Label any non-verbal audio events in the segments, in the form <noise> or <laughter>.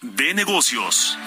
de negocios.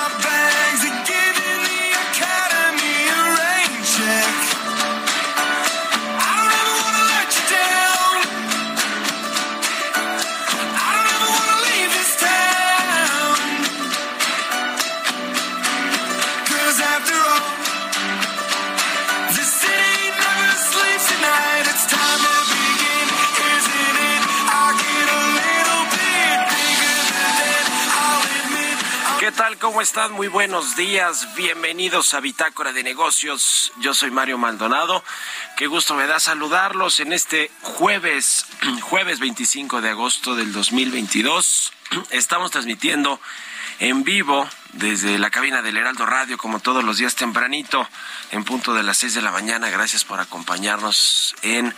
my back. ¿Cómo están? Muy buenos días. Bienvenidos a Bitácora de Negocios. Yo soy Mario Maldonado. Qué gusto me da saludarlos en este jueves, <clears throat> jueves 25 de agosto del 2022. <clears throat> Estamos transmitiendo en vivo desde la cabina del Heraldo Radio, como todos los días tempranito, en punto de las seis de la mañana. Gracias por acompañarnos en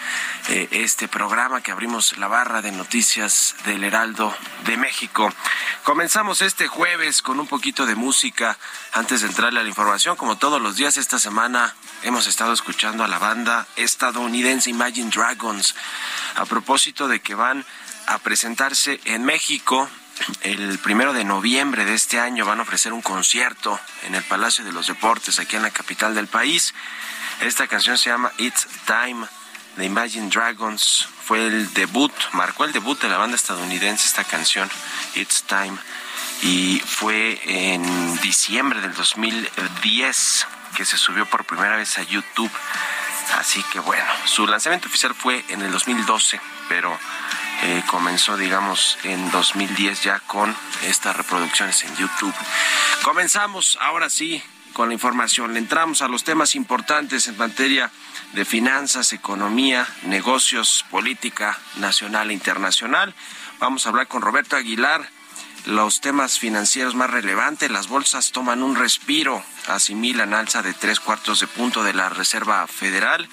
eh, este programa que abrimos la barra de noticias del Heraldo de México. Comenzamos este jueves con un poquito de música antes de entrarle a la información. Como todos los días esta semana hemos estado escuchando a la banda estadounidense Imagine Dragons a propósito de que van a presentarse en México el primero de noviembre de este año van a ofrecer un concierto en el Palacio de los Deportes, aquí en la capital del país. Esta canción se llama It's Time de Imagine Dragons. Fue el debut, marcó el debut de la banda estadounidense esta canción, It's Time. Y fue en diciembre del 2010 que se subió por primera vez a YouTube. Así que bueno, su lanzamiento oficial fue en el 2012, pero eh, comenzó, digamos, en 2010 ya con estas reproducciones en YouTube. Comenzamos ahora sí con la información. Le entramos a los temas importantes en materia de finanzas, economía, negocios, política nacional e internacional. Vamos a hablar con Roberto Aguilar los temas financieros más relevantes. Las bolsas toman un respiro, asimilan alza de tres cuartos de punto de la Reserva Federal.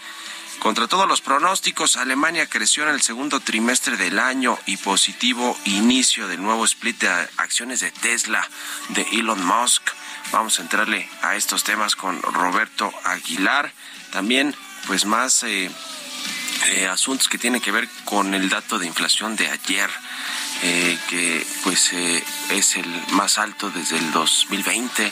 Contra todos los pronósticos, Alemania creció en el segundo trimestre del año y positivo inicio del nuevo split de acciones de Tesla de Elon Musk. Vamos a entrarle a estos temas con Roberto Aguilar. También, pues más eh, eh, asuntos que tienen que ver con el dato de inflación de ayer. Eh, que pues eh, es el más alto desde el 2020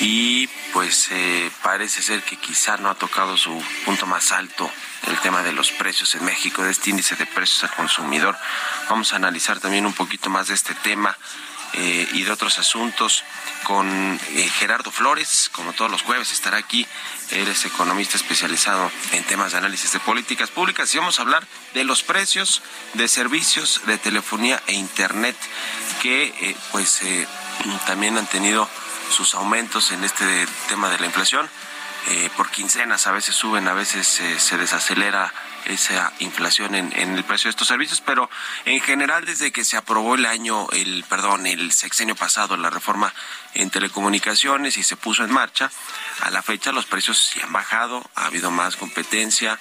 y pues eh, parece ser que quizá no ha tocado su punto más alto el tema de los precios en México, de este índice de precios al consumidor. Vamos a analizar también un poquito más de este tema y de otros asuntos con Gerardo Flores, como todos los jueves estará aquí Eres economista especializado en temas de análisis de políticas públicas y vamos a hablar de los precios de servicios de telefonía e internet que eh, pues eh, también han tenido sus aumentos en este tema de la inflación. Eh, por quincenas a veces suben, a veces se desacelera esa inflación en, en, el precio de estos servicios, pero en general desde que se aprobó el año, el perdón, el sexenio pasado, la reforma en telecomunicaciones y se puso en marcha, a la fecha los precios sí han bajado, ha habido más competencia,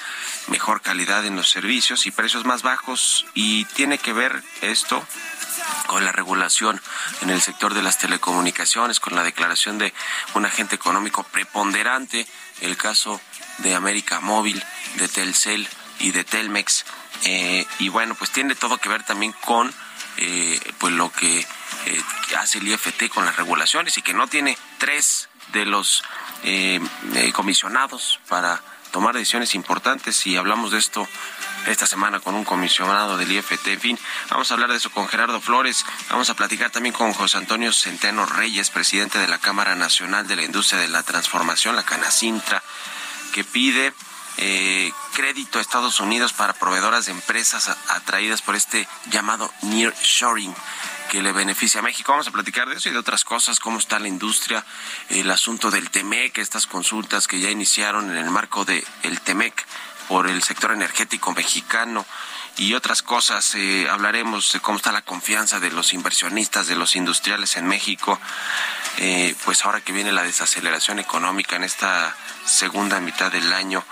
mejor calidad en los servicios y precios más bajos. Y tiene que ver esto con la regulación en el sector de las telecomunicaciones, con la declaración de un agente económico preponderante, el caso de América Móvil, de Telcel, y de Telmex. Eh, y bueno, pues tiene todo que ver también con eh, pues lo que eh, hace el IFT con las regulaciones y que no tiene tres de los comisionados para tomar decisiones importantes y hablamos de esto esta semana con un comisionado del IFT. En fin, vamos a hablar de eso con Gerardo Flores. Vamos a platicar también con José Antonio Centeno Reyes, presidente de la Cámara Nacional de la Industria de la Transformación, la Canacintra, que pide eh, crédito a Estados Unidos para proveedoras de empresas atraídas por este llamado nearshoring que le beneficia a México. Vamos a platicar de eso y de otras cosas, cómo está la industria, el asunto del TEMEC, estas consultas que ya iniciaron en el marco del el TEMEC por el sector energético mexicano y otras cosas. Eh, hablaremos de cómo está la confianza de los inversionistas, de los industriales en México, eh, pues ahora que viene la desaceleración económica en esta segunda mitad del año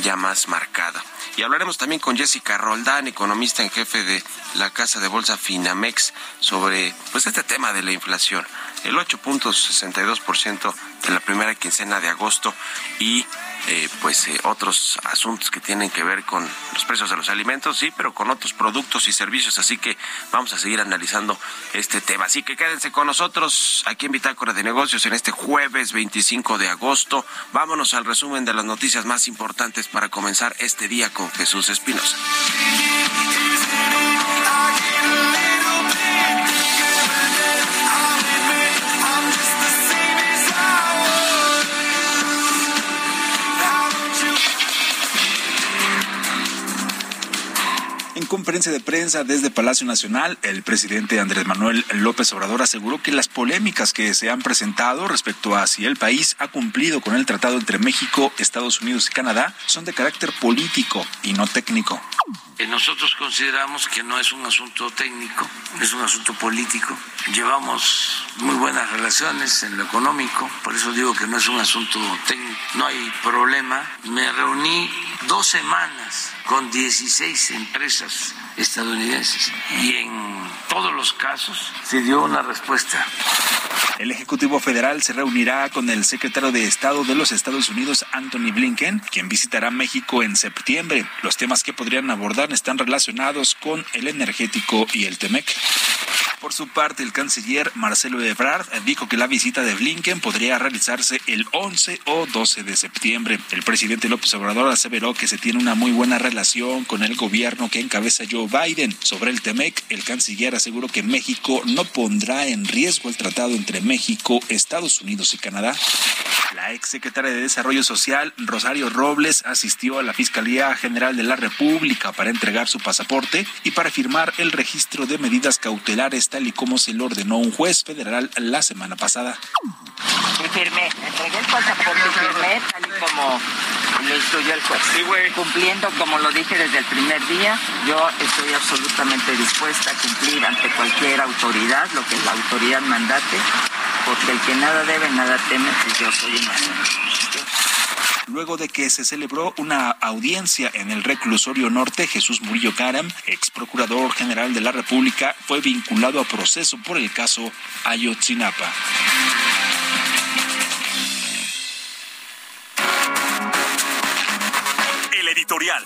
ya más marcada. Y hablaremos también con Jessica Roldán, economista en jefe de la casa de bolsa Finamex, sobre pues este tema de la inflación. El 8.62% de la primera quincena de agosto y eh, pues eh, otros asuntos que tienen que ver con los precios de los alimentos, sí, pero con otros productos y servicios. Así que vamos a seguir analizando este tema. Así que quédense con nosotros aquí en Bitácora de Negocios en este jueves 25 de agosto. Vámonos al resumen de las noticias más importantes para comenzar este día con Jesús Espinosa. Conferencia de prensa desde Palacio Nacional, el presidente Andrés Manuel López Obrador aseguró que las polémicas que se han presentado respecto a si el país ha cumplido con el tratado entre México, Estados Unidos y Canadá son de carácter político y no técnico. Nosotros consideramos que no es un asunto técnico, es un asunto político. Llevamos muy buenas relaciones en lo económico, por eso digo que no es un asunto técnico, no hay problema. Me reuní dos semanas con 16 empresas estadounidenses y en todos los casos se dio una respuesta. El Ejecutivo Federal se reunirá con el secretario de Estado de los Estados Unidos, Anthony Blinken, quien visitará México en septiembre. Los temas que podrían abordar están relacionados con el energético y el TEMEC. Por su parte, el canciller Marcelo Ebrard dijo que la visita de Blinken podría realizarse el 11 o 12 de septiembre. El presidente López Obrador aseveró que se tiene una muy buena relación con el gobierno que encabeza Joe Biden. Sobre el TEMEC, el canciller aseguró que México no pondrá en riesgo el tratado entre México, Estados Unidos y Canadá. La ex secretaria de Desarrollo Social, Rosario Robles, asistió a la Fiscalía General de la República para entregar su pasaporte y para firmar el registro de medidas cautelares tal y como se lo ordenó un juez federal la semana pasada. Y firmé, entregué el pasaporte y firmé tal y como lo instruyó el juez. Sí, Cumpliendo, como lo dije desde el primer día, yo estoy absolutamente dispuesta a cumplir ante cualquier autoridad lo que la autoridad mandate, porque el que nada debe, nada teme, y yo soy una luego de que se celebró una audiencia en el reclusorio norte, Jesús Murillo Caram, ex procurador general de la República, fue vinculado a proceso por el caso Ayotzinapa. El editorial.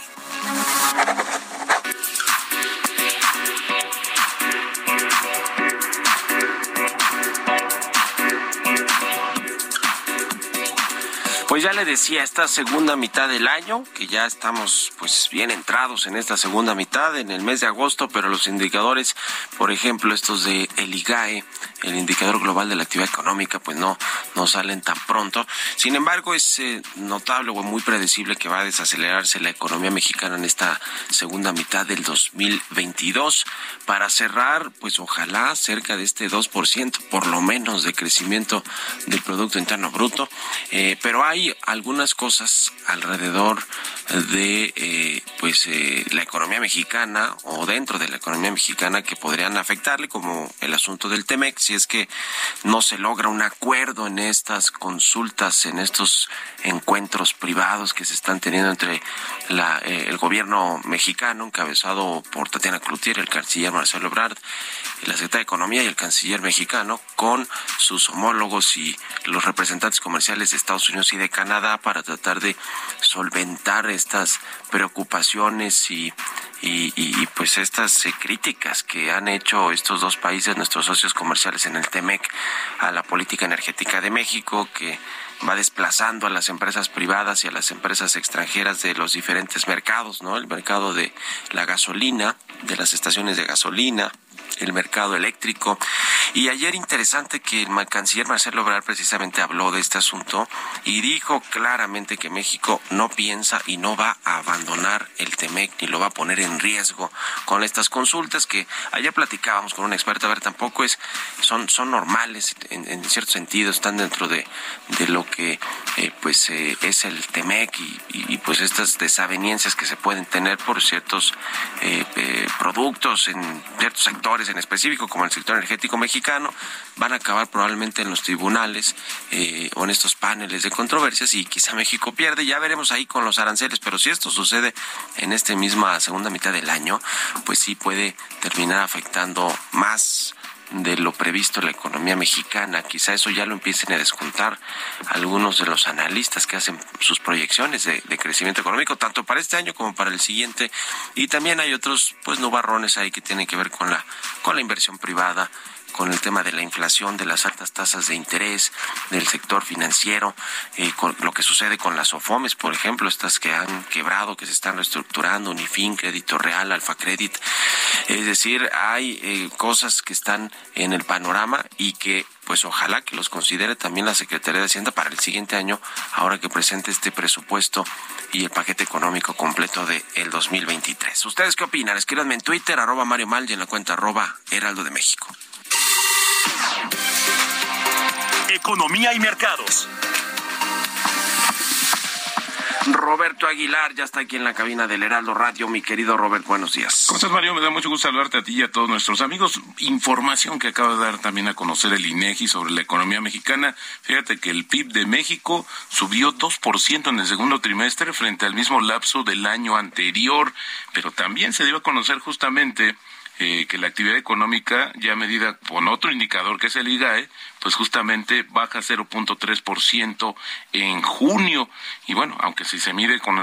Pues ya le decía, esta segunda mitad del año, que ya estamos pues bien entrados en esta segunda mitad, en el mes de agosto, pero los indicadores, por ejemplo, estos de el IGAE, el indicador global de la actividad económica, pues no, no salen tan pronto. Sin embargo, es eh, notable o muy predecible que va a desacelerarse la economía mexicana en esta segunda mitad del 2022 para cerrar, pues ojalá cerca de este 2%, por lo menos de crecimiento del Producto Interno Bruto. Eh, pero hay algunas cosas alrededor de eh, pues eh, la economía mexicana o dentro de la economía mexicana que podrían afectarle como el asunto del Temex si es que no se logra un acuerdo en estas consultas en estos encuentros privados que se están teniendo entre la, eh, el gobierno mexicano encabezado por Tatiana Cloutier el canciller Marcelo Ebrard la secretaria de Economía y el canciller mexicano con sus homólogos y los representantes comerciales de Estados Unidos y de Canadá para tratar de solventar estas preocupaciones y, y, pues estas eh, críticas que han hecho estos dos países, nuestros socios comerciales en el TEMEC, a la política energética de México, que va desplazando a las empresas privadas y a las empresas extranjeras de los diferentes mercados, ¿no? El mercado de la gasolina, de las estaciones de gasolina, el mercado eléctrico. Y ayer interesante que el canciller Marcelo Obrador precisamente habló de este asunto y dijo claramente que México no piensa y no va a abandonar el TEMEC ni lo va a poner en riesgo con estas consultas que ayer platicábamos con un experto, a ver, tampoco es, son, son normales en, cierto sentido, están dentro de, de lo que eh, pues eh, es el TEMEC y, pues estas desavenencias que se pueden tener por ciertos eh, productos en ciertos sectores en específico, como el sector energético mexicano, van a acabar probablemente en los tribunales eh, o en estos paneles de controversias y quizá México pierde. Ya veremos ahí con los aranceles, pero si esto sucede en esta misma segunda mitad del año, pues sí puede terminar afectando más de lo previsto la economía mexicana. Quizá eso ya lo empiecen a descontar algunos de los analistas que hacen sus proyecciones de, crecimiento económico, tanto para este año como para el siguiente. Y también hay otros, pues, nubarrones ahí que tienen que ver con la, con la inversión privada con el tema de la inflación, de las altas tasas de interés, del sector financiero, eh, con lo que sucede con las OFOMES, por ejemplo, estas que han quebrado, que se están reestructurando, Unifin, Crédito Real, Alfa Credit. Es decir, hay eh, cosas que están en el panorama y que pues ojalá que los considere también la Secretaría de Hacienda para el siguiente año, ahora que presente este presupuesto y el paquete económico completo del el 2023. ¿Ustedes qué opinan? Escríbanme en Twitter, arroba Mario Mal y en la cuenta arroba Heraldo de México. Economía y mercados. Roberto Aguilar ya está aquí en la cabina del Heraldo Radio. Mi querido Robert, buenos días. ¿Cómo estás, Mario? Me da mucho gusto saludarte a ti y a todos nuestros amigos. Información que acaba de dar también a conocer el INEGI sobre la economía mexicana. Fíjate que el PIB de México subió 2% en el segundo trimestre frente al mismo lapso del año anterior, pero también se dio a conocer justamente eh, que la actividad económica, ya medida con otro indicador que es el IGAE, pues justamente baja 0.3% en junio. Y bueno, aunque si se mide con,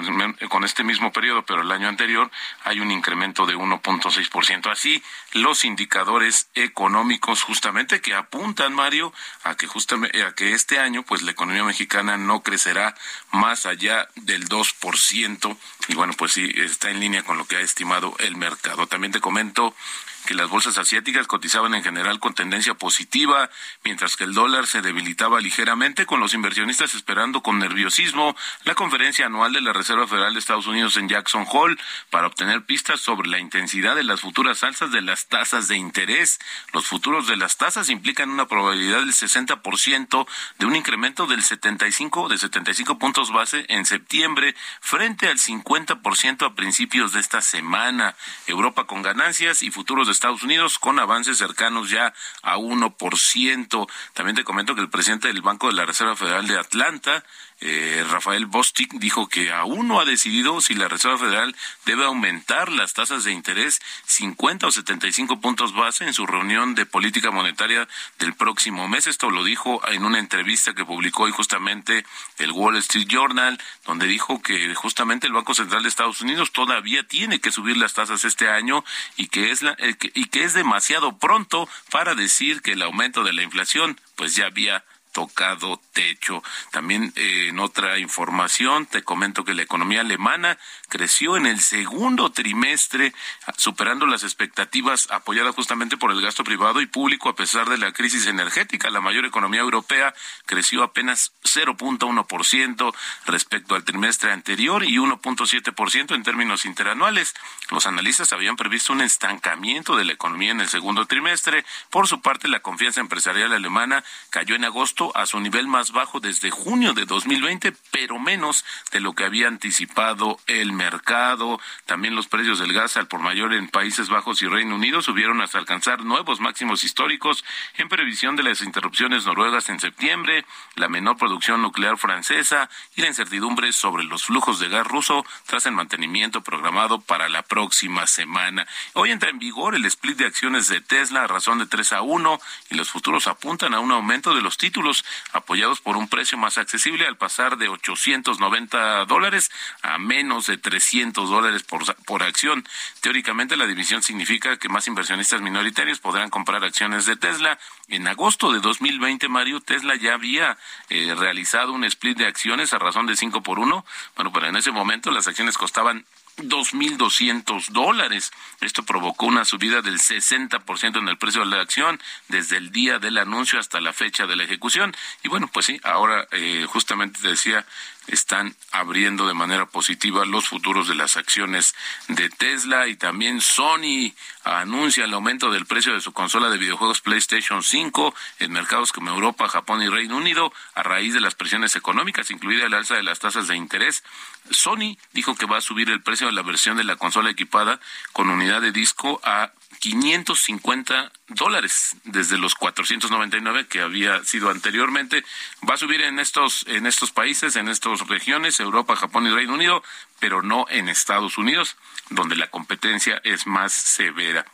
con este mismo periodo, pero el año anterior, hay un incremento de 1.6%. Así, los indicadores económicos justamente que apuntan, Mario, a que justamente, a que este año, pues la economía mexicana no crecerá más allá del 2%. Y bueno, pues sí, está en línea con lo que ha estimado el mercado. También te comento que las bolsas asiáticas cotizaban en general con tendencia positiva, mientras que el dólar se debilitaba ligeramente, con los inversionistas esperando con nerviosismo la conferencia anual de la Reserva Federal de Estados Unidos en Jackson Hole para obtener pistas sobre la intensidad de las futuras alzas de las tasas de interés. Los futuros de las tasas implican una probabilidad del 60% de un incremento del 75 de 75 puntos base en septiembre frente al 50% a principios de esta semana. Europa con ganancias y futuros de Estados Unidos con avances cercanos ya a 1%. También te comento que el presidente del Banco de la Reserva Federal de Atlanta eh, Rafael Bostic dijo que aún no ha decidido si la Reserva Federal debe aumentar las tasas de interés 50 o 75 puntos base en su reunión de política monetaria del próximo mes. Esto lo dijo en una entrevista que publicó hoy justamente el Wall Street Journal, donde dijo que justamente el Banco Central de Estados Unidos todavía tiene que subir las tasas este año y que es la, eh, y que es demasiado pronto para decir que el aumento de la inflación pues ya había tocado techo. También eh, en otra información te comento que la economía alemana creció en el segundo trimestre, superando las expectativas apoyadas justamente por el gasto privado y público a pesar de la crisis energética. La mayor economía europea creció apenas 0.1% respecto al trimestre anterior y 1.7% en términos interanuales. Los analistas habían previsto un estancamiento de la economía en el segundo trimestre. Por su parte, la confianza empresarial alemana cayó en agosto a su nivel más bajo desde junio de 2020, pero menos de lo que había anticipado el mercado. También los precios del gas al por mayor en Países Bajos y Reino Unido subieron hasta alcanzar nuevos máximos históricos en previsión de las interrupciones noruegas en septiembre, la menor producción nuclear francesa y la incertidumbre sobre los flujos de gas ruso tras el mantenimiento programado para la próxima semana. Hoy entra en vigor el split de acciones de Tesla a razón de 3 a 1 y los futuros apuntan a un aumento de los títulos apoyados por un precio más accesible al pasar de 890 dólares a menos de 300 dólares por, por acción. Teóricamente la división significa que más inversionistas minoritarios podrán comprar acciones de Tesla. En agosto de 2020, Mario, Tesla ya había eh, realizado un split de acciones a razón de 5 por 1. Bueno, pero en ese momento las acciones costaban 2.200 dólares. Esto provocó una subida del 60% en el precio de la acción desde el día del anuncio hasta la fecha de la ejecución. Y bueno, pues sí, ahora eh, justamente te decía, están abriendo de manera positiva los futuros de las acciones de Tesla y también Sony anuncia el aumento del precio de su consola de videojuegos PlayStation 5 en mercados como Europa, Japón y Reino Unido a raíz de las presiones económicas, incluida el alza de las tasas de interés. Sony dijo que va a subir el precio de la versión de la consola equipada con unidad de disco a 550 dólares desde los 499 que había sido anteriormente. Va a subir en estos, en estos países, en estas regiones, Europa, Japón y Reino Unido, pero no en Estados Unidos, donde la competencia es más severa.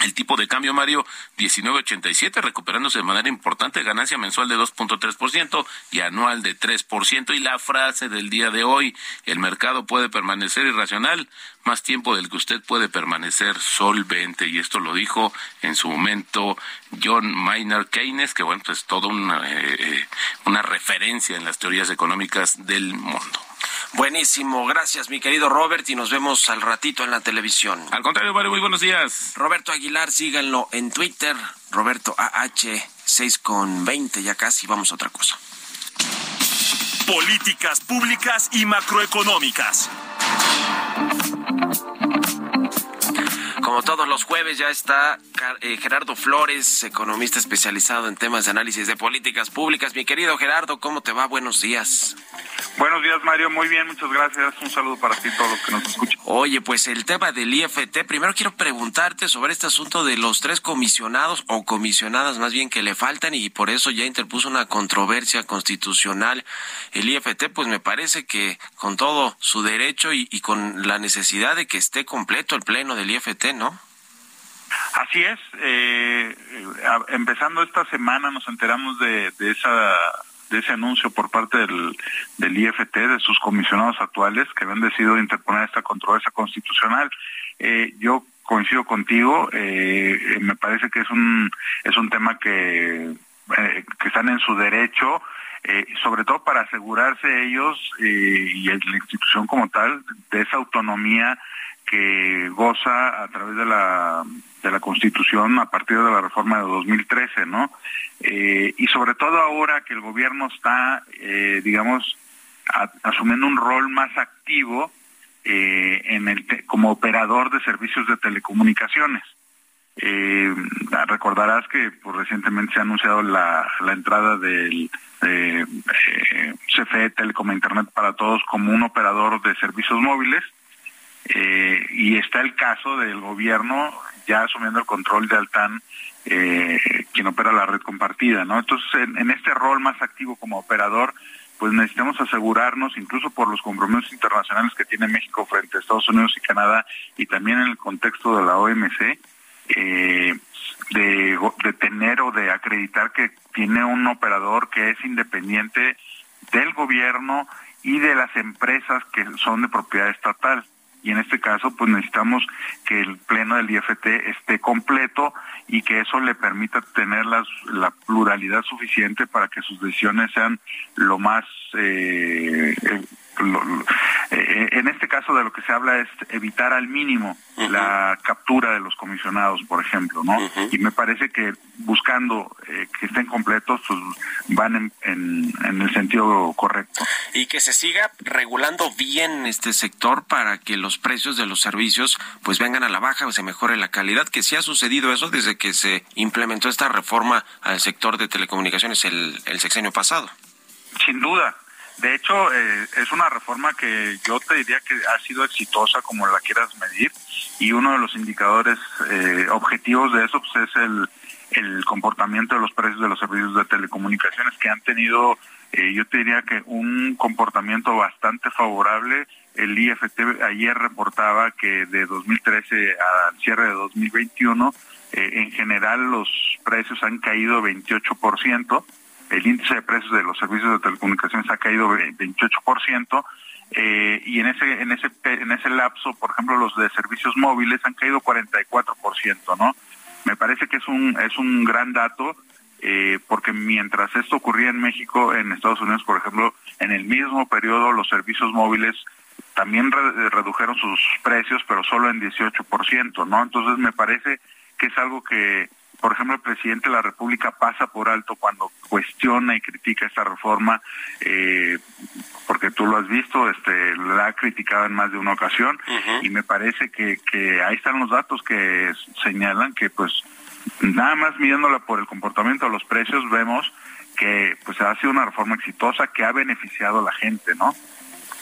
El tipo de cambio, Mario, 19.87, recuperándose de manera importante, ganancia mensual de 2.3% y anual de 3%. Y la frase del día de hoy, el mercado puede permanecer irracional más tiempo del que usted puede permanecer solvente. Y esto lo dijo en su momento John Maynard Keynes, que bueno, pues es toda una, eh, eh, una referencia en las teorías económicas del mundo. Buenísimo, gracias mi querido Robert y nos vemos al ratito en la televisión. Al contrario, Mario, muy buenos días. Roberto Aguilar, síganlo en Twitter, Roberto AH 6 con 20, ya casi vamos a otra cosa. Políticas públicas y macroeconómicas. Como todos los jueves ya está eh, Gerardo Flores, economista especializado en temas de análisis de políticas públicas. Mi querido Gerardo, ¿cómo te va? Buenos días. Buenos días, Mario. Muy bien, muchas gracias. Un saludo para ti y todos los que nos escuchan. Oye, pues el tema del IFT, primero quiero preguntarte sobre este asunto de los tres comisionados o comisionadas más bien que le faltan y por eso ya interpuso una controversia constitucional el IFT, pues me parece que con todo su derecho y, y con la necesidad de que esté completo el pleno del IFT, ¿no? Así es. Eh, empezando esta semana nos enteramos de, ese anuncio por parte del, IFT, de sus comisionados actuales, que habían decidido interponer esta controversia constitucional. Eh, yo coincido contigo, eh, me parece que es un, es un tema que, que están en su derecho. sobre todo para asegurarse ellos y la institución como tal de esa autonomía que goza a través de la de la Constitución a partir de la reforma de 2013, ¿no? Eh, y sobre todo ahora que el gobierno está, digamos, asumiendo un rol más activo en el como operador de servicios de telecomunicaciones. Eh, recordarás que pues, recientemente se ha anunciado la, entrada del eh, CFE Telecom Internet para Todos como un operador de servicios móviles eh, y está el caso del gobierno ya asumiendo el control de Altan, eh, quien opera la red compartida. Entonces, en, este rol más activo como operador, pues necesitamos asegurarnos, incluso por los compromisos internacionales que tiene México frente a Estados Unidos y Canadá, y también en el contexto de la OMC, eh, de tener o de acreditar que tiene un operador que es independiente del gobierno y de las empresas que son de propiedad estatal. Y en este caso, pues necesitamos que el pleno del IFT esté completo y que eso le permita tener la pluralidad suficiente para que sus decisiones sean lo más eh, eh, en este caso de lo que se habla es evitar al mínimo la captura de los comisionados, por ejemplo, ¿no? Y me parece que buscando eh, que estén completos, pues van en, en, el sentido correcto. Y que se siga regulando bien este sector para que los precios de los servicios pues vengan a la baja o se mejore la calidad, que sí ha sucedido eso desde que se implementó esta reforma al sector de telecomunicaciones el, el sexenio pasado. Sin duda, de hecho, eh, es una reforma que yo te diría que ha sido exitosa como la quieras medir y uno de los indicadores eh, objetivos de eso pues, es el, el comportamiento de los precios de los servicios de telecomunicaciones que han tenido, eh, yo te diría que un comportamiento bastante favorable. El IFT ayer reportaba que de 2013 al cierre de 2021, en general los precios han caído 28% el índice de precios de los servicios de telecomunicaciones ha caído 28%, eh, y en ese, en, ese, en ese lapso, por ejemplo, los de servicios móviles han caído 44%, ¿no? Me parece que es un, es un gran dato, eh, porque mientras esto ocurría en México, en Estados Unidos, por ejemplo, en el mismo periodo los servicios móviles también redujeron sus precios, pero solo en 18%, ¿no? Entonces me parece que es algo que por ejemplo, el presidente de la República pasa por alto cuando cuestiona y critica esta reforma, eh, porque tú lo has visto, este, la ha criticado en más de una ocasión, y me parece que, que ahí están los datos que señalan que, pues, nada más midiéndola por el comportamiento de los precios, vemos que, pues, ha sido una reforma exitosa que ha beneficiado a la gente, ¿no?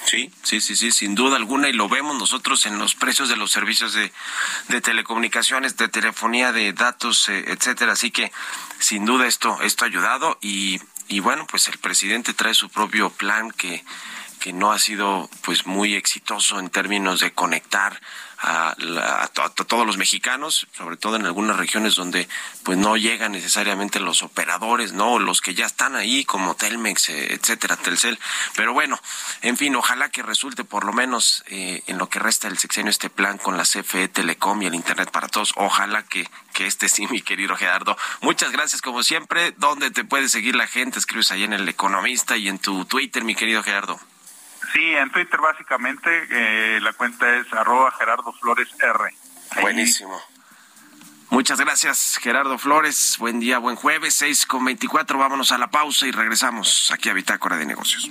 Sí, sí, sí, sí, sin duda alguna, y lo vemos nosotros en los precios de los servicios de, de telecomunicaciones, de telefonía, de datos, eh, etcétera. Así que, sin duda, esto, esto ha ayudado y, y bueno, pues el presidente trae su propio plan que, que no ha sido pues muy exitoso en términos de conectar a, todos los mexicanos, sobre todo en algunas regiones donde pues no llegan necesariamente los operadores, no los que ya están ahí como Telmex, eh, etcétera, Telcel. Pero bueno, en fin, ojalá que resulte por lo menos eh, en lo que resta del sexenio este plan con la CFE Telecom y el Internet para todos. Ojalá que que este sí, <laughs> mi querido Gerardo. Muchas gracias como siempre. ¿Dónde te puede seguir la gente? Escribes ahí en El Economista y en tu Twitter, mi querido Gerardo. Sí, en Twitter básicamente eh, la cuenta es arroba Gerardo Flores R. Buenísimo. Muchas gracias, Gerardo Flores. Buen día, buen jueves, 6 con 24. Vámonos a la pausa y regresamos aquí a Bitácora de Negocios.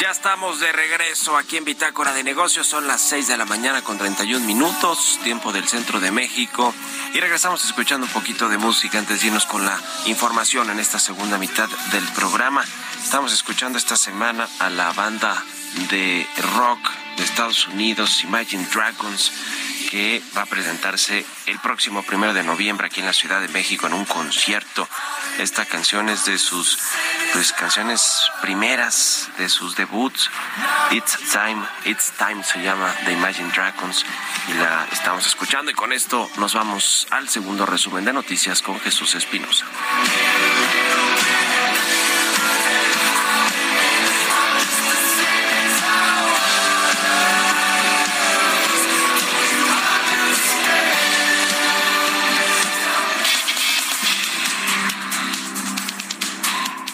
Ya estamos de regreso aquí en Bitácora de Negocios. Son las 6 de la mañana con 31 minutos, tiempo del centro de México. Y regresamos escuchando un poquito de música antes de irnos con la información en esta segunda mitad del programa. Estamos escuchando esta semana a la banda de rock de Estados Unidos, Imagine Dragons, que va a presentarse el próximo primero de noviembre aquí en la Ciudad de México en un concierto. Esta canción es de sus pues, canciones primeras, de sus debuts. It's Time, It's Time se llama The Imagine Dragons y la estamos escuchando y con esto nos vamos al segundo resumen de noticias con Jesús Espinosa.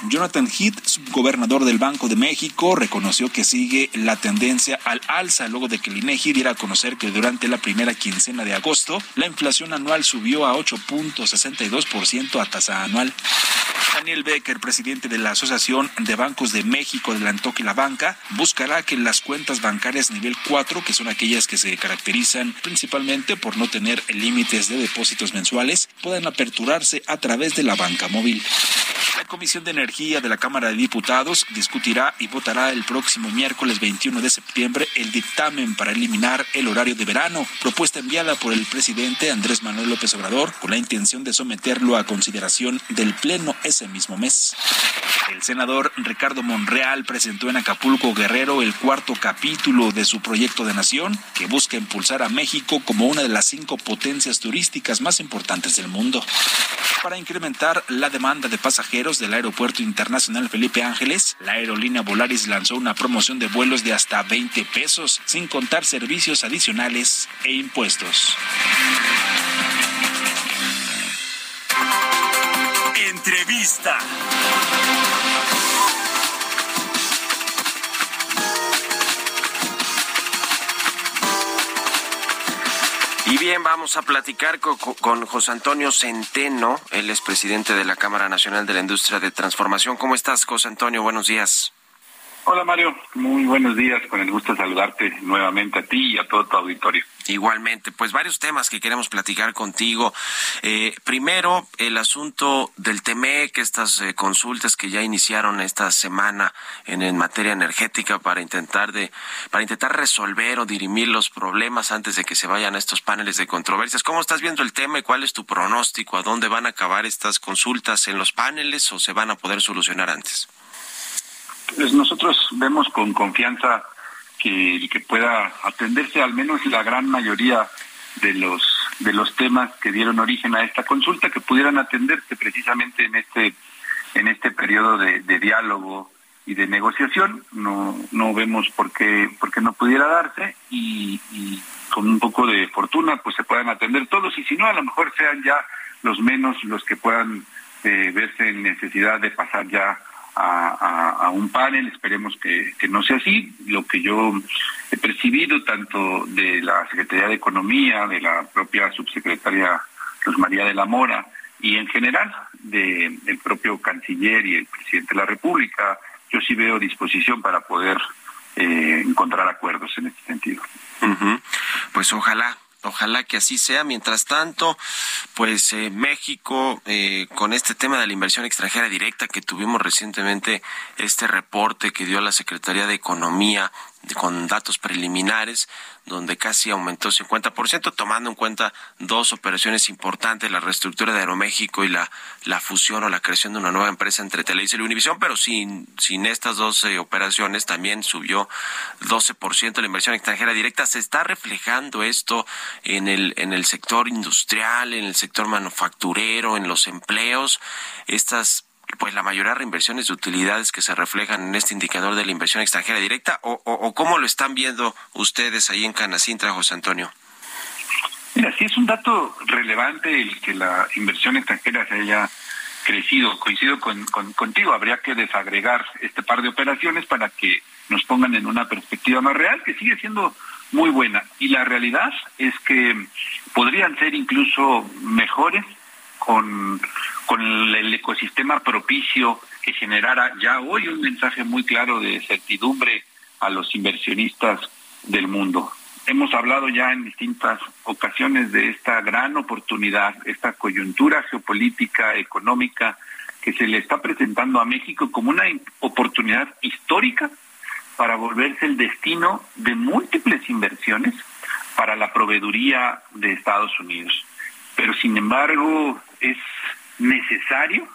Jonathan Heath, subgobernador del Banco de México, reconoció que sigue la tendencia al alza luego de que el INEGI diera a conocer que durante la primera quincena de agosto la inflación anual subió a 8.62% a tasa anual. Daniel Becker, presidente de la Asociación de Bancos de México, adelantó que la banca buscará que las cuentas bancarias nivel 4, que son aquellas que se caracterizan principalmente por no tener límites de depósitos mensuales, puedan aperturarse a través de la banca móvil. Comisión de Energía de la Cámara de Diputados discutirá y votará el próximo miércoles 21 de septiembre el dictamen para eliminar el horario de verano, propuesta enviada por el presidente Andrés Manuel López Obrador con la intención de someterlo a consideración del Pleno ese mismo mes. El senador Ricardo Monreal presentó en Acapulco Guerrero el cuarto capítulo de su proyecto de nación que busca impulsar a México como una de las cinco potencias turísticas más importantes del mundo. Para incrementar la demanda de pasajeros del Aeropuerto Internacional Felipe Ángeles, la aerolínea Volaris lanzó una promoción de vuelos de hasta 20 pesos, sin contar servicios adicionales e impuestos. Entrevista. Y bien, vamos a platicar con, con, José Antonio Centeno, él es presidente de la Cámara Nacional de la Industria de Transformación. ¿Cómo estás, José Antonio? Buenos días. Hola Mario, muy buenos días, con el gusto de saludarte nuevamente a ti y a todo tu auditorio. Igualmente, pues varios temas que queremos platicar contigo. Eh, primero, el asunto del TEMEC, estas eh, consultas que ya iniciaron esta semana en, en, materia energética para intentar de, para intentar resolver o dirimir los problemas antes de que se vayan a estos paneles de controversias. ¿Cómo estás viendo el tema y cuál es tu pronóstico? ¿A dónde van a acabar estas consultas en los paneles o se van a poder solucionar antes? Pues nosotros vemos con confianza que, que pueda atenderse al menos la gran mayoría de los de los temas que dieron origen a esta consulta que pudieran atenderse precisamente en este en este periodo de, diálogo y de negociación. No no vemos por qué por qué no pudiera darse y, y con un poco de fortuna pues se puedan atender todos. Y si no a lo mejor sean ya los menos los que puedan eh, verse en necesidad de pasar ya a, a, un panel, esperemos que, que, no sea así. Lo que yo he percibido tanto de la Secretaría de Economía, de la propia subsecretaria Luz María de la Mora y en general del de propio canciller y el presidente de la República, yo sí veo disposición para poder eh, encontrar acuerdos en este sentido. Pues ojalá, Ojalá que así sea. Mientras tanto, pues eh, México, eh, con este tema de la inversión extranjera directa que tuvimos recientemente, este reporte que dio la Secretaría de Economía con datos preliminares, donde casi aumentó 50%, tomando en cuenta dos operaciones importantes, la reestructura de Aeroméxico y la, la fusión o la creación de una nueva empresa entre Televisa y Univisión, pero sin, sin estas dos eh, operaciones también subió 12% la inversión extranjera directa. ¿Se está reflejando esto en el, en el sector industrial, en el sector manufacturero, en los empleos? Estas pues la mayoría de reinversiones de utilidades que se reflejan en este indicador de la inversión extranjera directa o, cómo lo están viendo ustedes ahí en Canacintra, José Antonio? Mira, sí es un dato relevante el que la inversión extranjera se haya crecido. Coincido con, contigo, habría que desagregar este par de operaciones para que nos pongan en una perspectiva más real, que sigue siendo muy buena. Y la realidad es que podrían ser incluso mejores con, con el ecosistema propicio que generara ya hoy un mensaje muy claro de certidumbre a los inversionistas del mundo. Hemos hablado ya en distintas ocasiones de esta gran oportunidad, esta coyuntura geopolítica, económica, que se le está presentando a México como una oportunidad histórica para volverse el destino de múltiples inversiones para la proveeduría de Estados Unidos. Pero sin embargo es necesario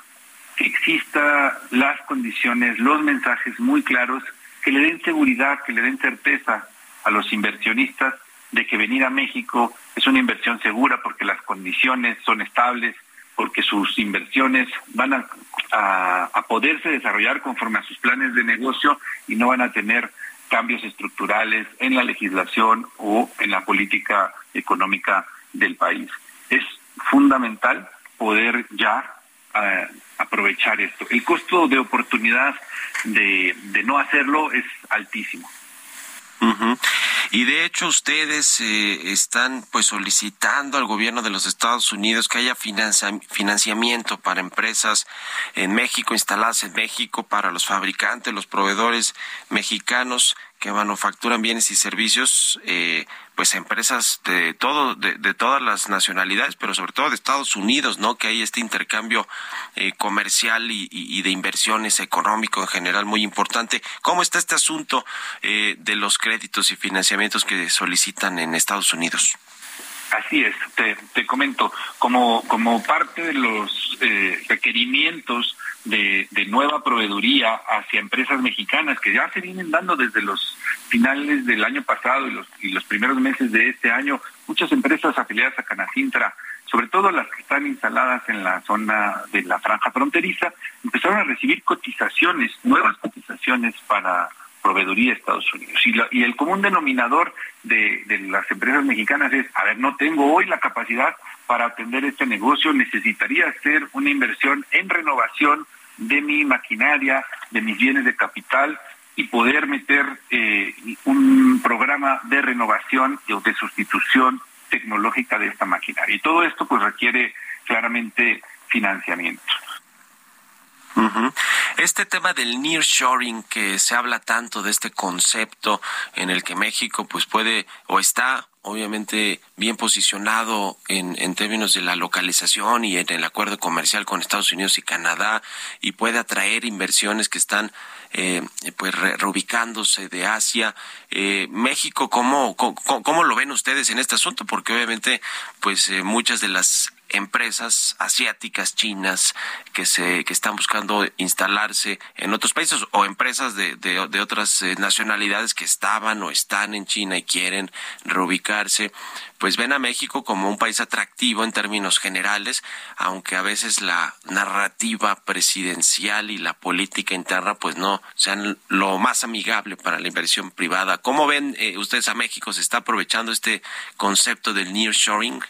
que exista las condiciones, los mensajes muy claros que le den seguridad, que le den certeza a los inversionistas de que venir a México es una inversión segura porque las condiciones son estables, porque sus inversiones van a, a, poderse desarrollar conforme a sus planes de negocio y no van a tener cambios estructurales en la legislación o en la política económica del país. Es fundamental poder ya eh, aprovechar esto. El costo de oportunidad de, de no hacerlo es altísimo. Y de hecho ustedes eh, están pues solicitando al gobierno de los Estados Unidos que haya financiamiento para empresas en México, instaladas en México, para los fabricantes, los proveedores mexicanos que manufacturan bienes y servicios, eh, pues empresas de todo, de, todas las nacionalidades, pero sobre todo de Estados Unidos, ¿no? Que hay este intercambio eh, comercial y, de inversiones económico en general muy importante. ¿Cómo está este asunto eh, de los créditos y financiamientos que solicitan en Estados Unidos? Así es, te, te comento, como, como parte de los eh, requerimientos de, nueva proveeduría hacia empresas mexicanas que ya se vienen dando desde los finales del año pasado y los, y los primeros meses de este año, muchas empresas afiliadas a Canacintra, sobre todo las que están instaladas en la zona de la franja fronteriza, empezaron a recibir cotizaciones, nuevas cotizaciones para proveeduría de Estados Unidos. Y, y el común denominador de, de, las empresas mexicanas es, a ver, no tengo hoy la capacidad para atender este negocio, necesitaría hacer una inversión en renovación de mi maquinaria, de mis bienes de capital y poder meter eh, un programa de renovación o de sustitución tecnológica de esta maquinaria. Y todo esto pues requiere claramente financiamiento. Este tema del nearshoring que se habla tanto de este concepto en el que México pues puede o está obviamente bien posicionado en, en términos de la localización y en el acuerdo comercial con Estados Unidos y Canadá y puede atraer inversiones que están eh, pues reubicándose de Asia. Eh, México, ¿cómo, ¿cómo, cómo, lo ven ustedes en este asunto? Porque obviamente pues eh, muchas de las empresas asiáticas, chinas, que se que están buscando instalarse en otros países o empresas de, de, otras eh, nacionalidades que estaban o están en China y quieren reubicarse, pues ven a México como un país atractivo en términos generales, aunque a veces la narrativa presidencial y la política interna pues no sean lo más amigable para la inversión privada. ¿Cómo ven eh, ustedes a México? ¿Se está aprovechando este concepto del nearshoring?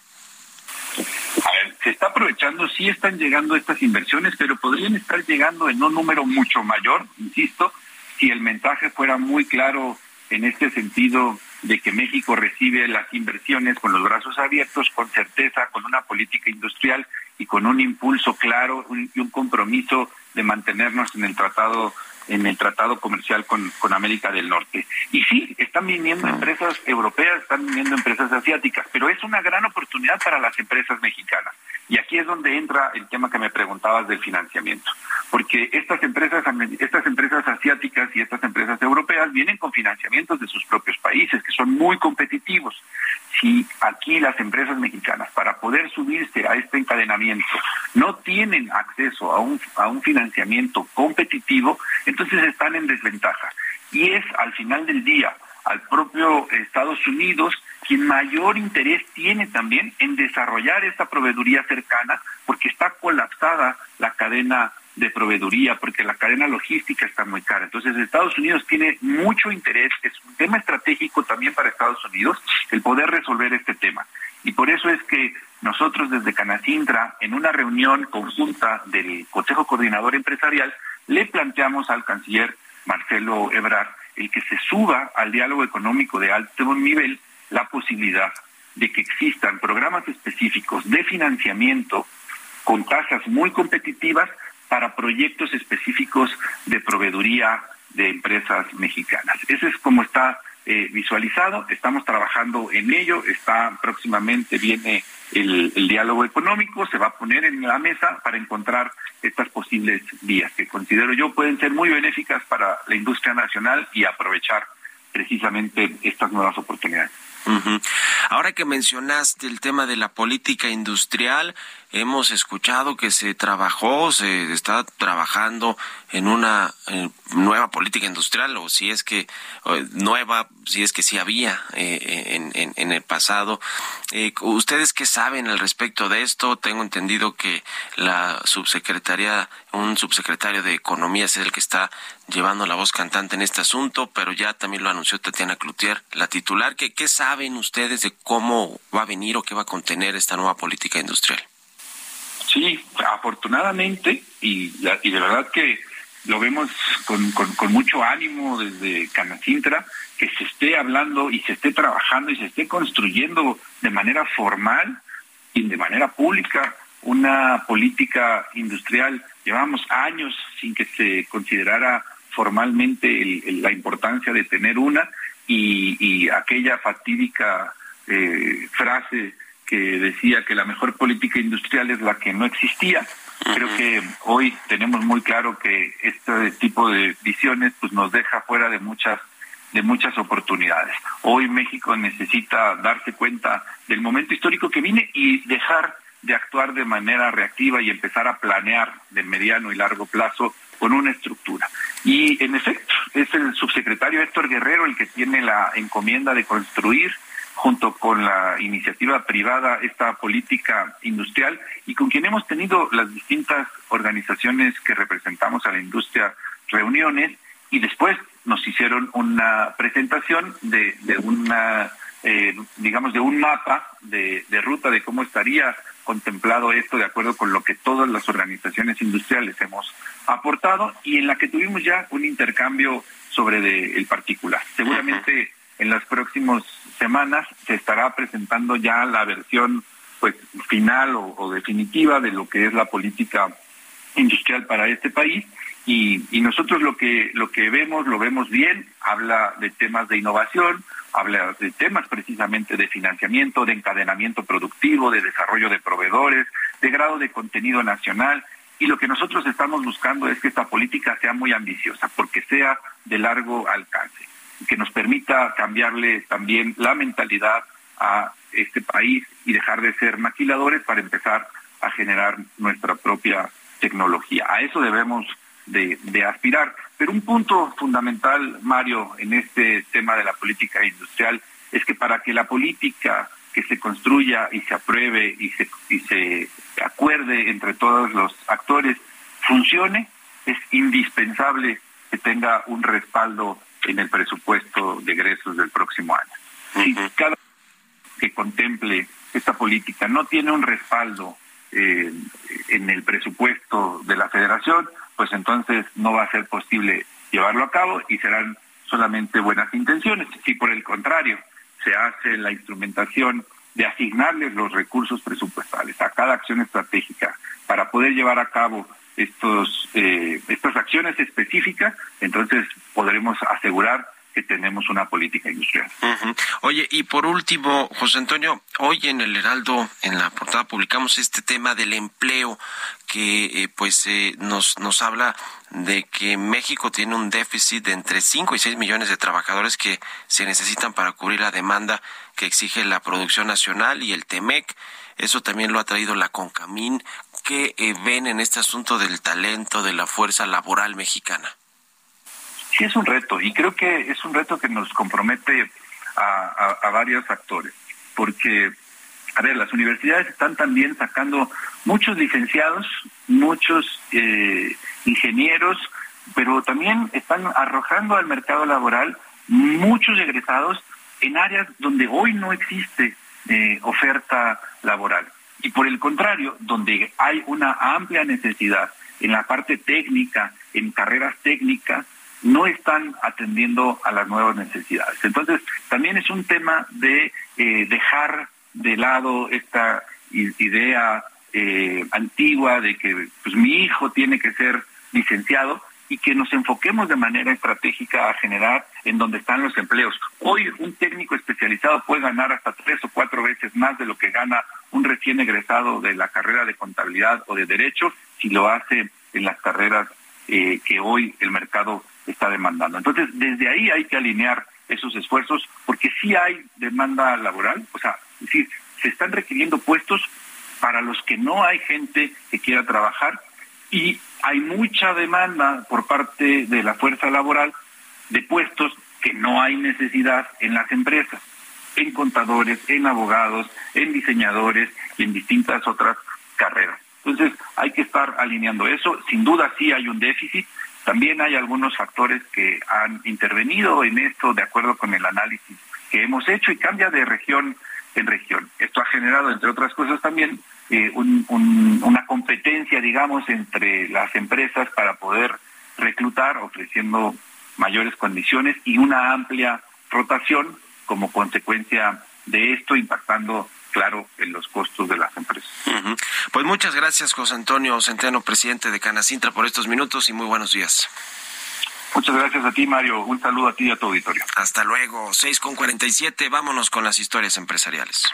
A ver, se está aprovechando, sí están llegando estas inversiones, pero podrían estar llegando en un número mucho mayor, insisto, si el mensaje fuera muy claro en este sentido de que México recibe las inversiones con los brazos abiertos, con certeza, con una política industrial y con un impulso claro y un compromiso de mantenernos en el tratado en el tratado comercial con, con América del Norte. Y sí, están viniendo ah. empresas europeas, están viniendo empresas asiáticas, pero es una gran oportunidad para las empresas mexicanas. Y aquí es donde entra el tema que me preguntabas del financiamiento, porque estas empresas, estas empresas asiáticas y estas empresas europeas vienen con financiamientos de sus propios países, que son muy competitivos. Si aquí las empresas mexicanas, para poder subirse a este encadenamiento, no tienen acceso a un, a un financiamiento competitivo, entonces están en desventaja. Y es al final del día al propio Estados Unidos quien mayor interés tiene también en desarrollar esta proveeduría cercana, porque está colapsada la cadena de proveeduría, porque la cadena logística está muy cara. Entonces Estados Unidos tiene mucho interés, es un tema estratégico también para Estados Unidos el poder resolver este tema. Y por eso es que nosotros desde Canacintra, en una reunión conjunta del Consejo Coordinador Empresarial, le planteamos al canciller Marcelo Ebrard el que se suba al diálogo económico de alto nivel la posibilidad de que existan programas específicos de financiamiento con tasas muy competitivas para proyectos específicos de proveeduría de empresas mexicanas. Ese es como está eh, visualizado, estamos trabajando en ello, está próximamente viene el, el, diálogo económico, se va a poner en la mesa para encontrar estas posibles vías que considero yo pueden ser muy benéficas para la industria nacional y aprovechar precisamente estas nuevas oportunidades. Ahora que mencionaste el tema de la política industrial, hemos escuchado que se trabajó, se está trabajando en una nueva política industrial, o si es que nueva, si es que sí había eh, en, el pasado. Eh, ¿Ustedes qué saben al respecto de esto? Tengo entendido que la subsecretaría, un subsecretario de Economía es el que está llevando la voz cantante en este asunto, pero ya también lo anunció Tatiana Cloutier, la titular. ¿Qué, ¿Qué saben ustedes de cómo va a venir o qué va a contener esta nueva política industrial? Sí, afortunadamente, y, de verdad que lo vemos con, mucho ánimo desde Canacintra, que se esté hablando y se esté trabajando y se esté construyendo de manera formal y de manera pública una política industrial. Llevamos años sin que se considerara formalmente la importancia de tener una y, y aquella fatídica eh, frase que decía que la mejor política industrial es la que no existía. Creo que hoy tenemos muy claro que este tipo de visiones pues nos deja fuera de muchas de muchas oportunidades. Hoy México necesita darse cuenta del momento histórico que viene y dejar de actuar de manera reactiva y empezar a planear de mediano y largo plazo con una estructura. Y en efecto, es el subsecretario Héctor Guerrero el que tiene la encomienda de construir junto con la iniciativa privada esta política industrial y con quien hemos tenido las distintas organizaciones que representamos a la industria reuniones y después nos hicieron una presentación de, de una eh, digamos de un mapa de, de ruta de cómo estaría contemplado esto de acuerdo con lo que todas las organizaciones industriales hemos aportado y en la que tuvimos ya un intercambio sobre de, el particular. Seguramente en las próximas semanas se estará presentando ya la versión pues final o, definitiva de lo que es la política industrial para este país. Y, y, nosotros lo que lo que vemos lo vemos bien habla de temas de innovación habla de temas precisamente de financiamiento de encadenamiento productivo de desarrollo de proveedores de grado de contenido nacional. Y lo que nosotros estamos buscando es que esta política sea muy ambiciosa porque sea de largo alcance que nos permita cambiarle también la mentalidad a este país y dejar de ser maquiladores para empezar a generar nuestra propia tecnología. A eso debemos de, aspirar. Pero un punto fundamental, Mario, en este tema de la política industrial es que para que la política que se construya y se apruebe y se acuerde entre todos los actores funcione, es indispensable que tenga un respaldo en el presupuesto de egresos del próximo año. Si cada que contemple esta política no tiene un respaldo eh, en el presupuesto de la federación, pues entonces no va a ser posible llevarlo a cabo y serán solamente buenas intenciones. Si por el contrario se hace la instrumentación de asignarles los recursos presupuestales a cada acción estratégica para poder llevar a cabo estos, eh, estas acciones específicas, entonces asegurar que tenemos una política industrial. Oye, y por último, José Antonio, hoy en el Heraldo, en la portada, publicamos este tema del empleo que eh, pues eh, nos, nos habla de que México tiene un déficit de entre 5 y 6 millones de trabajadores que se necesitan para cubrir la demanda que exige la producción nacional y el TEMEC. Eso también lo ha traído la CONCAMIN. ¿Qué eh, ven en este asunto del talento, de la fuerza laboral mexicana? Sí, es un reto y creo que es un reto que nos compromete a, a varios actores, porque a ver, las universidades están también sacando muchos licenciados, muchos eh, ingenieros, pero también están arrojando al mercado laboral muchos egresados en áreas donde hoy no existe eh, oferta laboral. Y por el contrario, donde hay una amplia necesidad en la parte técnica, en carreras técnicas, no están atendiendo a las nuevas necesidades. Entonces, también es un tema de eh, dejar de lado esta idea eh, antigua de que pues mi hijo tiene que ser licenciado y que nos enfoquemos de manera estratégica a generar en donde están los empleos. Hoy un técnico especializado puede ganar hasta tres o cuatro veces más de lo que gana un recién egresado de la carrera de contabilidad o de derecho si lo hace en las carreras eh, que hoy el mercado está demandando. Entonces, desde ahí hay que alinear esos esfuerzos porque sí hay demanda laboral, o sea, es decir, se están requiriendo puestos para los que no hay gente que quiera trabajar y hay mucha demanda por parte de la fuerza laboral de puestos que no hay necesidad en las empresas, en contadores, en abogados, en diseñadores y en distintas otras carreras. Entonces hay que estar alineando eso. Sin duda sí hay un déficit. También hay algunos factores que han intervenido en esto de acuerdo con el análisis que hemos hecho y cambia de región en región. Esto ha generado, entre otras cosas, también eh, una competencia, digamos, entre las empresas para poder reclutar, ofreciendo mayores condiciones y una amplia rotación como consecuencia de esto, impactando, claro, en los costos de las empresas. Pues muchas gracias, José Antonio Centeno, presidente de Canacintra, por estos minutos y muy buenos días. Muchas gracias a ti, Mario. Un saludo a ti y a tu auditorio. Hasta luego. 6 con 47. Vámonos con las historias empresariales.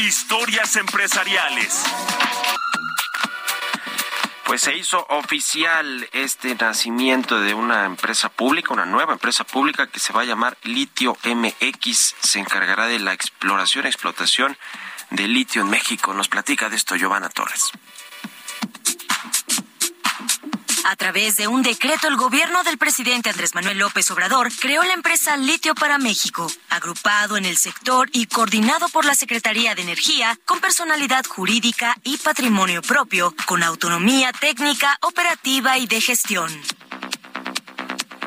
Historias empresariales. Pues se hizo oficial este nacimiento de una empresa pública, una nueva empresa pública que se va a llamar Litio MX. Se encargará de la exploración y explotación de litio en México. Nos platica de esto Giovanna Torres. A través de un decreto, el gobierno del presidente Andrés Manuel López Obrador creó la empresa Litio para México, agrupado en el sector y coordinado por la Secretaría de Energía, con personalidad jurídica y patrimonio propio, con autonomía técnica, operativa y de gestión.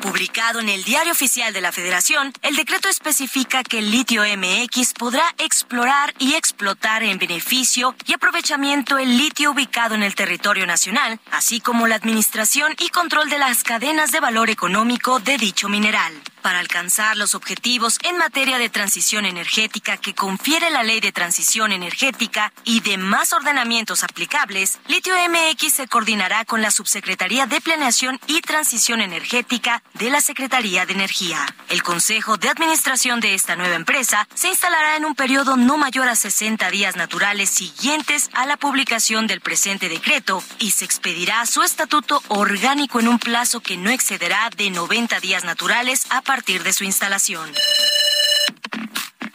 Publicado en el Diario Oficial de la Federación, el decreto especifica que el litio MX podrá explorar y explotar en beneficio y aprovechamiento el litio ubicado en el territorio nacional, así como la administración y control de las cadenas de valor económico de dicho mineral para alcanzar los objetivos en materia de transición energética que confiere la Ley de Transición Energética y demás ordenamientos aplicables, Litio MX se coordinará con la Subsecretaría de Planeación y Transición Energética de la Secretaría de Energía. El Consejo de Administración de esta nueva empresa se instalará en un periodo no mayor a 60 días naturales siguientes a la publicación del presente decreto y se expedirá su estatuto orgánico en un plazo que no excederá de 90 días naturales a partir de su instalación.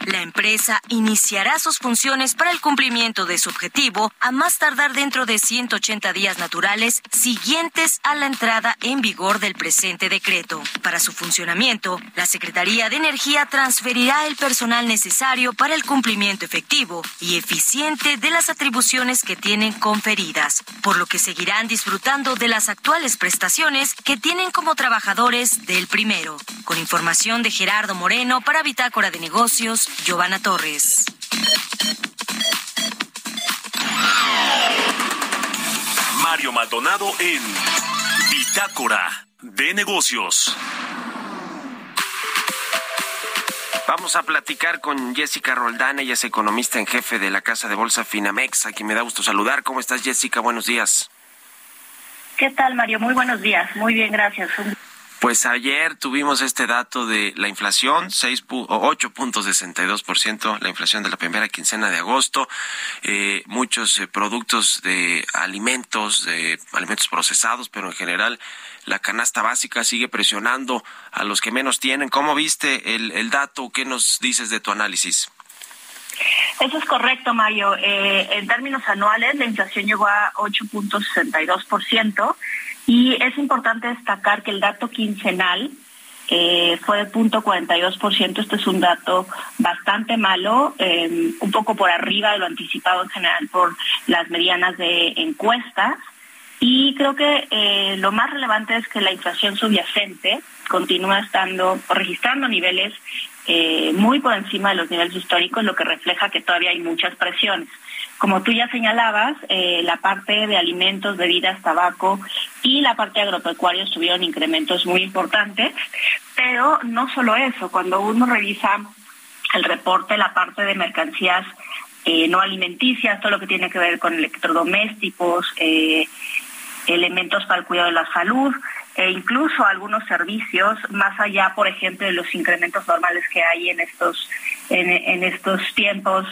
La empresa iniciará sus funciones para el cumplimiento de su objetivo a más tardar dentro de 180 días naturales siguientes a la entrada en vigor del presente decreto. Para su funcionamiento, la Secretaría de Energía transferirá el personal necesario para el cumplimiento efectivo y eficiente de las atribuciones que tienen conferidas, por lo que seguirán disfrutando de las actuales prestaciones que tienen como trabajadores del primero. Con información de Gerardo Moreno para Bitácora de Negocios, Giovanna Torres. Mario Maldonado en Bitácora de Negocios. Vamos a platicar con Jessica Roldán, ella es economista en jefe de la Casa de Bolsa Finamex, a quien me da gusto saludar. ¿Cómo estás, Jessica? Buenos días. ¿Qué tal, Mario? Muy buenos días. Muy bien, gracias. Pues ayer tuvimos este dato de la inflación, 8.62%, la inflación de la primera quincena de agosto. Eh, muchos eh, productos de alimentos, de alimentos procesados, pero en general la canasta básica sigue presionando a los que menos tienen. ¿Cómo viste el, el dato? ¿Qué nos dices de tu análisis? Eso es correcto, Mario. Eh, en términos anuales, la inflación llegó a 8.62% y es importante destacar que el dato quincenal eh, fue de 0.42%. Este es un dato bastante malo, eh, un poco por arriba de lo anticipado en general por las medianas de encuestas. Y creo que eh, lo más relevante es que la inflación subyacente continúa estando registrando niveles eh, muy por encima de los niveles históricos, lo que refleja que todavía hay muchas presiones. Como tú ya señalabas, eh, la parte de alimentos, bebidas, tabaco y la parte agropecuaria tuvieron incrementos muy importantes, pero no solo eso, cuando uno revisa el reporte, la parte de mercancías no alimenticias, todo lo que tiene que ver con electrodomésticos, elementos para el cuidado de la salud e incluso algunos servicios más allá, por ejemplo, de los incrementos normales que hay en estos en, estos tiempos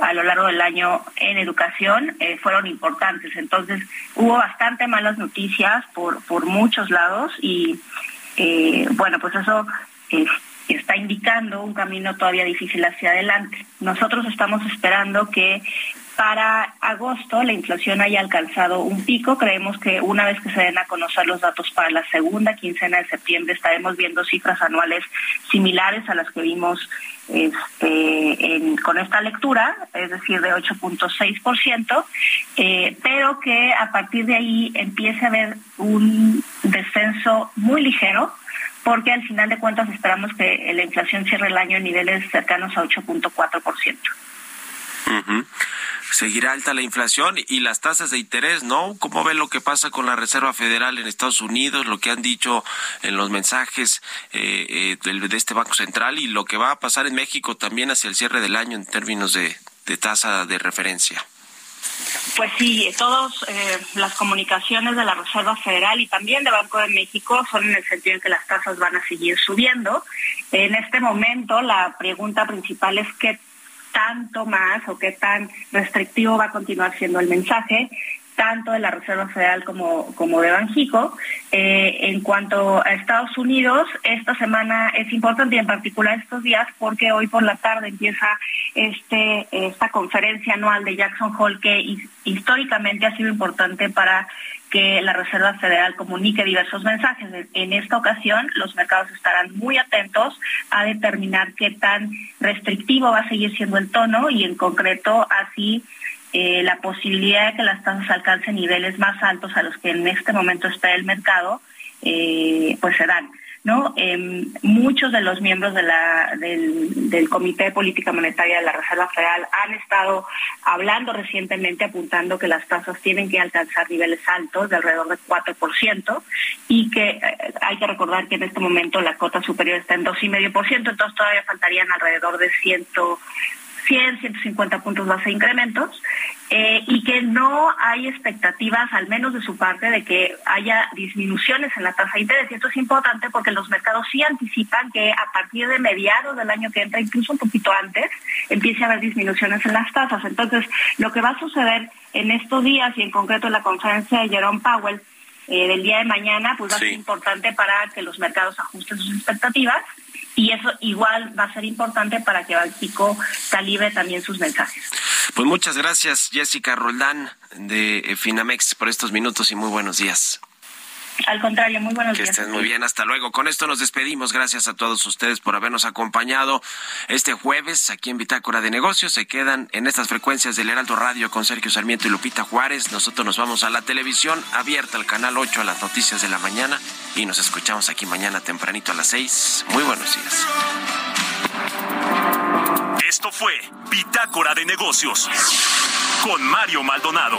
a lo largo del año en educación eh, fueron importantes. Entonces hubo bastante malas noticias por por muchos lados y eh, bueno, pues eso está indicando un camino todavía difícil hacia adelante. Nosotros estamos esperando que para agosto la inflación haya alcanzado un pico. Creemos que una vez que se den a conocer los datos para la segunda quincena de septiembre estaremos viendo cifras anuales similares a las que vimos este, con esta lectura, es decir, de 8.6%, eh, pero que a partir de ahí empiece a haber un descenso muy ligero porque al final de cuentas esperamos que la inflación cierre el año en niveles cercanos a 8.4% seguirá alta la inflación y las tasas de interés, ¿no? ¿Cómo ve lo que pasa con la Reserva Federal en Estados Unidos, lo que han dicho en los mensajes eh, eh, de, este Banco Central y lo que va a pasar en México también hacia el cierre del año en términos de, tasa de referencia? Pues sí, todas eh, las comunicaciones de la Reserva Federal y también de Banco de México son en el sentido de que las tasas van a seguir subiendo. En este momento la pregunta principal es qué tanto más o qué tan restrictivo va a continuar siendo el mensaje tanto de la Reserva Federal como, como de Banjico. Eh, en cuanto a Estados Unidos, esta semana es importante y en particular estos días porque hoy por la tarde empieza este esta conferencia anual de Jackson Hole que históricamente ha sido importante para que la Reserva Federal comunique diversos mensajes. En esta ocasión, los mercados estarán muy atentos a determinar qué tan restrictivo va a seguir siendo el tono y en concreto así eh, la posibilidad de que las tasas alcancen niveles más altos a los que en este momento está el mercado, eh, pues se dan. ¿No? Em, muchos de los miembros del, del, Comité de Política Monetaria de la Reserva Federal han estado hablando recientemente, apuntando que las tasas tienen que alcanzar niveles altos de alrededor del 4% y que eh, hay que recordar que en este momento la cota superior está en 2,5%, entonces todavía faltarían alrededor de 100, 100, 150 puntos base de incrementos eh, y que no hay expectativas, al menos de su parte, de que haya disminuciones en la tasa de interés. Y esto es importante porque los mercados sí anticipan que a partir de mediados del año que entra, incluso un poquito antes, empiece a haber disminuciones en las tasas. Entonces, lo que va a suceder en estos días y en concreto en la conferencia de Jerome Powell eh, del día de mañana, pues va a ser importante para que los mercados ajusten sus expectativas y eso igual va a ser importante para que Banxico calibre también sus mensajes. Pues muchas gracias Jessica Roldán de Finamex por estos minutos y muy buenos días. Al contrario, muy buenos días. Que estén muy bien, hasta luego. Con esto nos despedimos. Gracias a todos ustedes por habernos acompañado este jueves aquí en Bitácora de Negocios. Se quedan en estas frecuencias del Heraldo Radio con Sergio Sarmiento y Lupita Juárez. Nosotros nos vamos a la televisión abierta, al canal 8 a las noticias de la mañana y nos escuchamos aquí mañana tempranito a las 6. Muy buenos días. Esto fue Bitácora de Negocios con Mario Maldonado.